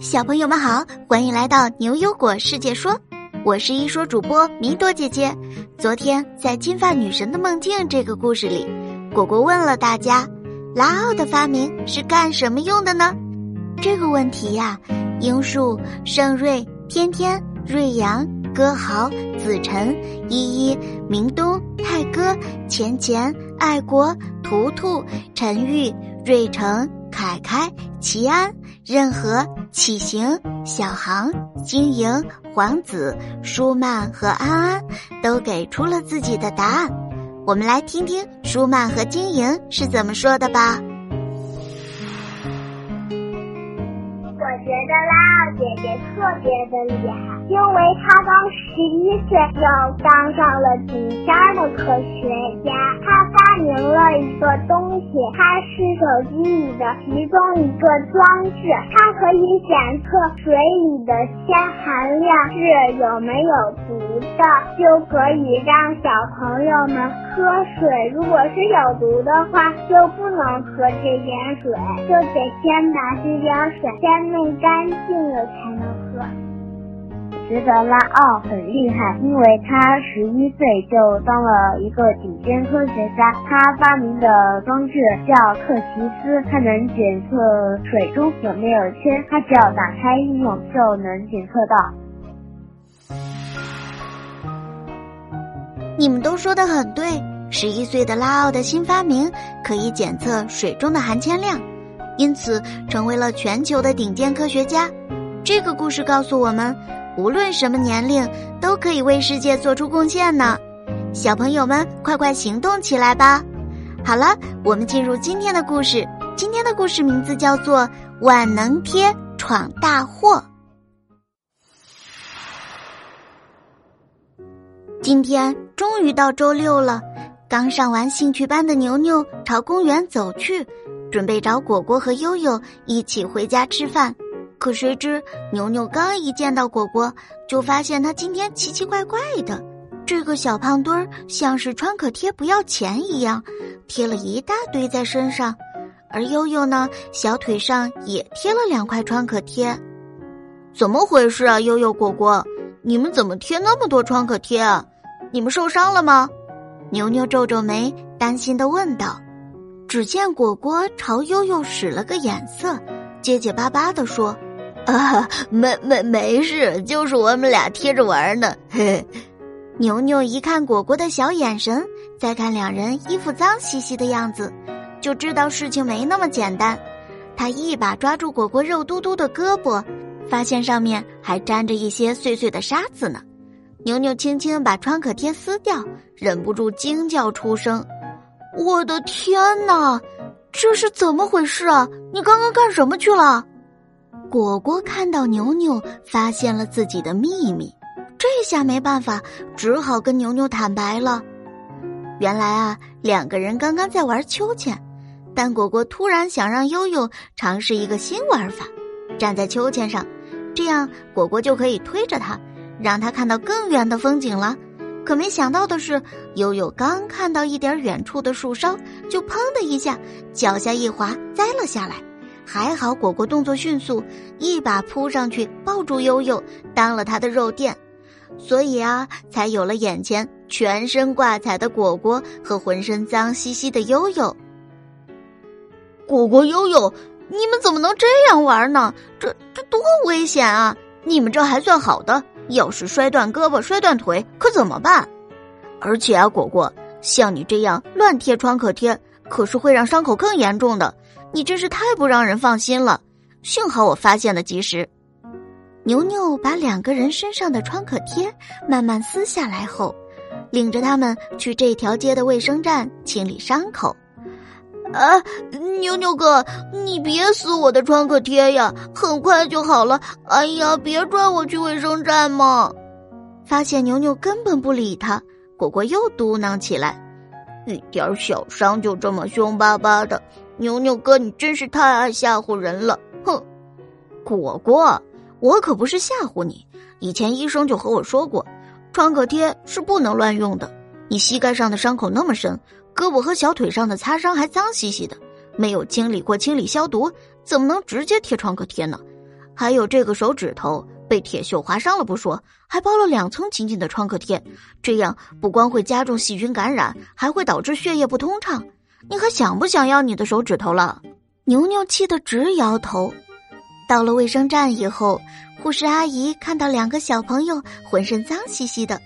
小朋友们好，欢迎来到牛油果世界说，我是一说主播米朵姐姐。昨天在《金发女神的梦境》这个故事里，果果问了大家，拉奥的发明是干什么用的呢？这个问题呀，樱树、盛瑞、天天、瑞阳、歌豪、子晨、依依、明东、泰哥、钱钱、爱国、图图、陈玉、瑞成。凯凯、齐安、任何、启行、小航、经营、皇子、舒曼和安安都给出了自己的答案。我们来听听舒曼和经营是怎么说的吧。姐姐特别的厉害，因为她刚十一岁就当上了顶尖的科学家。她发明了一个东西，它是手机里的其中一个装置，它可以检测水里的铅含量是有没有毒的，就可以让小朋友们喝水。如果是有毒的话，就不能喝这点水，就得先把这点水先弄。干净了才能喝。觉得拉奥很厉害，因为他十一岁就当了一个顶尖科学家。他发明的装置叫克奇斯，它能检测水中有没有铅，他只要打开应用就能检测到。你们都说的很对，十一岁的拉奥的新发明可以检测水中的含铅量。因此，成为了全球的顶尖科学家。这个故事告诉我们，无论什么年龄，都可以为世界做出贡献呢。小朋友们，快快行动起来吧！好了，我们进入今天的故事。今天的故事名字叫做《万能贴闯大祸》。今天终于到周六了，刚上完兴趣班的牛牛朝公园走去。准备找果果和悠悠一起回家吃饭，可谁知牛牛刚一见到果果，就发现他今天奇奇怪怪的。这个小胖墩儿像是创可贴不要钱一样，贴了一大堆在身上，而悠悠呢，小腿上也贴了两块创可贴。怎么回事啊？悠悠果果，你们怎么贴那么多创可贴啊？你们受伤了吗？牛牛皱皱眉，担心的问道。只见果果朝悠悠使了个眼色，结结巴巴的说：“ 啊，没没没事，就是我们俩贴着玩呢。”嘿，牛牛一看果果的小眼神，再看两人衣服脏兮兮的样子，就知道事情没那么简单。他一把抓住果果肉嘟嘟的胳膊，发现上面还沾着一些碎碎的沙子呢。牛牛轻轻把创可贴撕掉，忍不住惊叫出声。我的天哪，这是怎么回事啊？你刚刚干什么去了？果果看到牛牛发现了自己的秘密，这下没办法，只好跟牛牛坦白了。原来啊，两个人刚刚在玩秋千，但果果突然想让悠悠尝试一个新玩法，站在秋千上，这样果果就可以推着他，让他看到更远的风景了。可没想到的是，悠悠刚看到一点远处的树梢，就砰的一下，脚下一滑，栽了下来。还好果果动作迅速，一把扑上去抱住悠悠，当了他的肉垫，所以啊，才有了眼前全身挂彩的果果和浑身脏兮兮的悠悠。果果悠悠，你们怎么能这样玩呢？这这多危险啊！你们这还算好的。要是摔断胳膊、摔断腿，可怎么办？而且啊，果果，像你这样乱贴创可贴，可是会让伤口更严重的。你真是太不让人放心了。幸好我发现的及时。牛牛把两个人身上的创可贴慢慢撕下来后，领着他们去这条街的卫生站清理伤口。啊，牛牛哥，你别撕我的创可贴呀，很快就好了。哎呀，别拽我去卫生站嘛！发现牛牛根本不理他，果果又嘟囔起来：“一点小伤就这么凶巴巴的，牛牛哥你真是太爱吓唬人了！”哼，果果，我可不是吓唬你，以前医生就和我说过，创可贴是不能乱用的。你膝盖上的伤口那么深。胳膊和小腿上的擦伤还脏兮兮的，没有清理过、清理消毒，怎么能直接贴创可贴呢？还有这个手指头被铁锈划伤了不说，还包了两层紧紧的创可贴，这样不光会加重细菌感染，还会导致血液不通畅。你还想不想要你的手指头了？牛牛气得直摇头。到了卫生站以后，护士阿姨看到两个小朋友浑身脏兮兮的，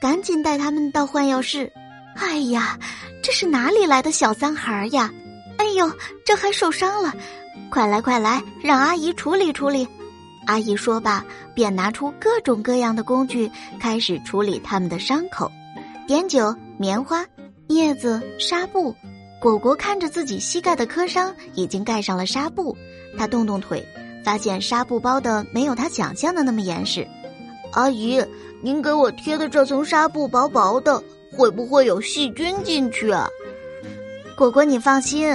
赶紧带他们到换药室。哎呀，这是哪里来的小脏孩呀？哎呦，这还受伤了！快来快来，让阿姨处理处理。阿姨说罢，便拿出各种各样的工具，开始处理他们的伤口。碘酒、棉花、镊子、纱布。果果看着自己膝盖的磕伤，已经盖上了纱布。他动动腿，发现纱布包的没有他想象的那么严实。阿姨，您给我贴的这层纱布薄薄的，会不会有细菌进去啊？果果，你放心，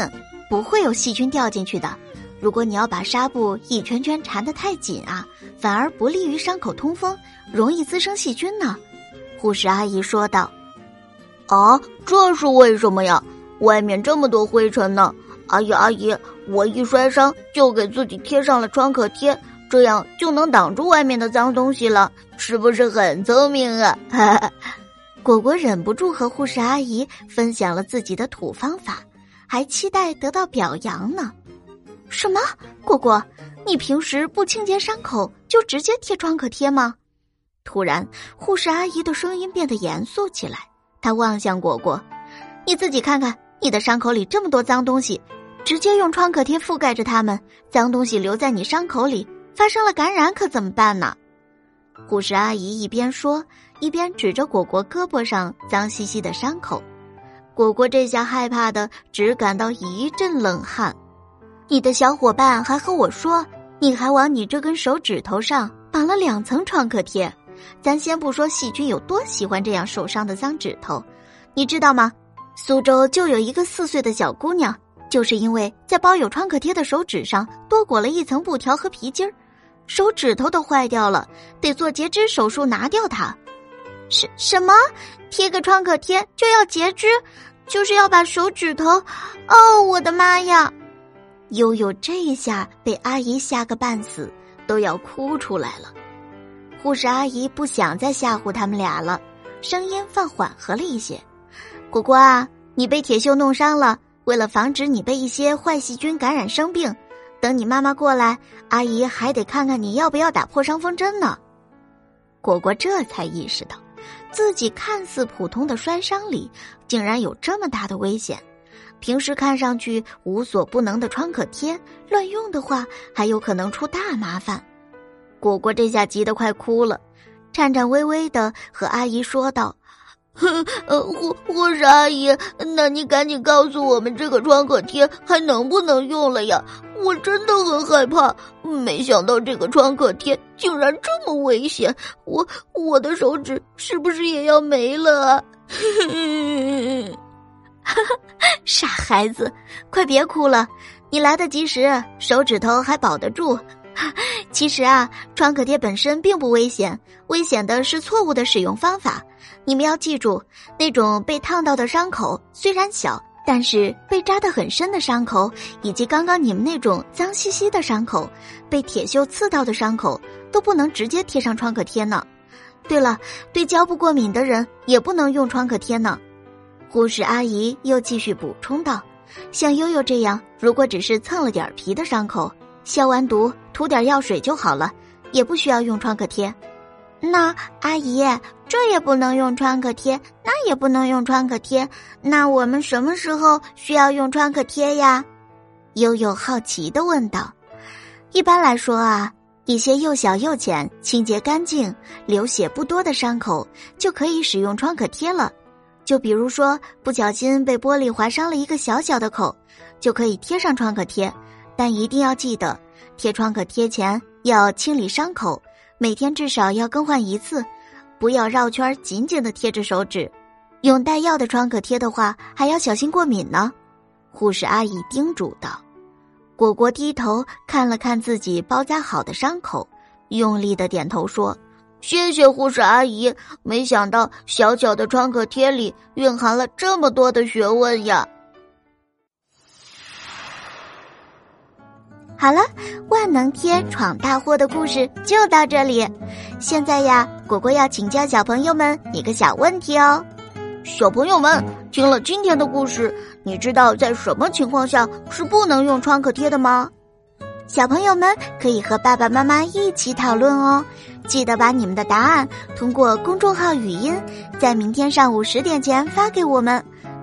不会有细菌掉进去的。如果你要把纱布一圈圈缠得太紧啊，反而不利于伤口通风，容易滋生细菌呢。护士阿姨说道。啊，这是为什么呀？外面这么多灰尘呢。阿姨，阿姨，我一摔伤就给自己贴上了创可贴，这样就能挡住外面的脏东西了，是不是很聪明啊？哈哈。果果忍不住和护士阿姨分享了自己的土方法，还期待得到表扬呢。什么？果果，你平时不清洁伤口就直接贴创可贴吗？突然，护士阿姨的声音变得严肃起来。她望向果果：“你自己看看，你的伤口里这么多脏东西，直接用创可贴覆盖着它们，脏东西留在你伤口里，发生了感染可怎么办呢？”护士阿姨一边说。一边指着果果胳膊上脏兮兮的伤口，果果这下害怕的只感到一阵冷汗。你的小伙伴还和我说，你还往你这根手指头上绑了两层创可贴。咱先不说细菌有多喜欢这样受伤的脏指头，你知道吗？苏州就有一个四岁的小姑娘，就是因为在包有创可贴的手指上多裹了一层布条和皮筋儿，手指头都坏掉了，得做截肢手术拿掉它。什什么？贴个创可贴就要截肢，就是要把手指头……哦，我的妈呀！悠悠这一下被阿姨吓个半死，都要哭出来了。护士阿姨不想再吓唬他们俩了，声音放缓和了一些。果果啊，你被铁锈弄伤了，为了防止你被一些坏细菌感染生病，等你妈妈过来，阿姨还得看看你要不要打破伤风针呢。果果这才意识到。自己看似普通的摔伤里，竟然有这么大的危险。平时看上去无所不能的创可贴，乱用的话还有可能出大麻烦。果果这下急得快哭了，颤颤巍巍的和阿姨说道。呃，护护士阿姨，那你赶紧告诉我们这个创可贴还能不能用了呀？我真的很害怕，没想到这个创可贴竟然这么危险，我我的手指是不是也要没了？啊 傻孩子，快别哭了，你来得及时，手指头还保得住。其实啊，创可贴本身并不危险，危险的是错误的使用方法。你们要记住，那种被烫到的伤口虽然小，但是被扎得很深的伤口，以及刚刚你们那种脏兮兮的伤口，被铁锈刺到的伤口，都不能直接贴上创可贴呢。对了，对胶布过敏的人也不能用创可贴呢。护士阿姨又继续补充道：“像悠悠这样，如果只是蹭了点皮的伤口，消完毒涂点药水就好了，也不需要用创可贴。”那阿姨，这也不能用创可贴，那也不能用创可贴，那我们什么时候需要用创可贴呀？悠悠好奇的问道。一般来说啊，一些又小又浅、清洁干净、流血不多的伤口就可以使用创可贴了。就比如说不小心被玻璃划伤了一个小小的口，就可以贴上创可贴，但一定要记得贴创可贴前要清理伤口。每天至少要更换一次，不要绕圈紧紧的贴着手指。用带药的创可贴的话，还要小心过敏呢。护士阿姨叮嘱道。果果低头看了看自己包扎好的伤口，用力的点头说：“谢谢护士阿姨。没想到小小的创可贴里蕴含了这么多的学问呀。”好了，万能贴闯大祸的故事就到这里。现在呀，果果要请教小朋友们一个小问题哦。小朋友们听了今天的故事，你知道在什么情况下是不能用创可贴的吗？小朋友们可以和爸爸妈妈一起讨论哦。记得把你们的答案通过公众号语音，在明天上午十点前发给我们。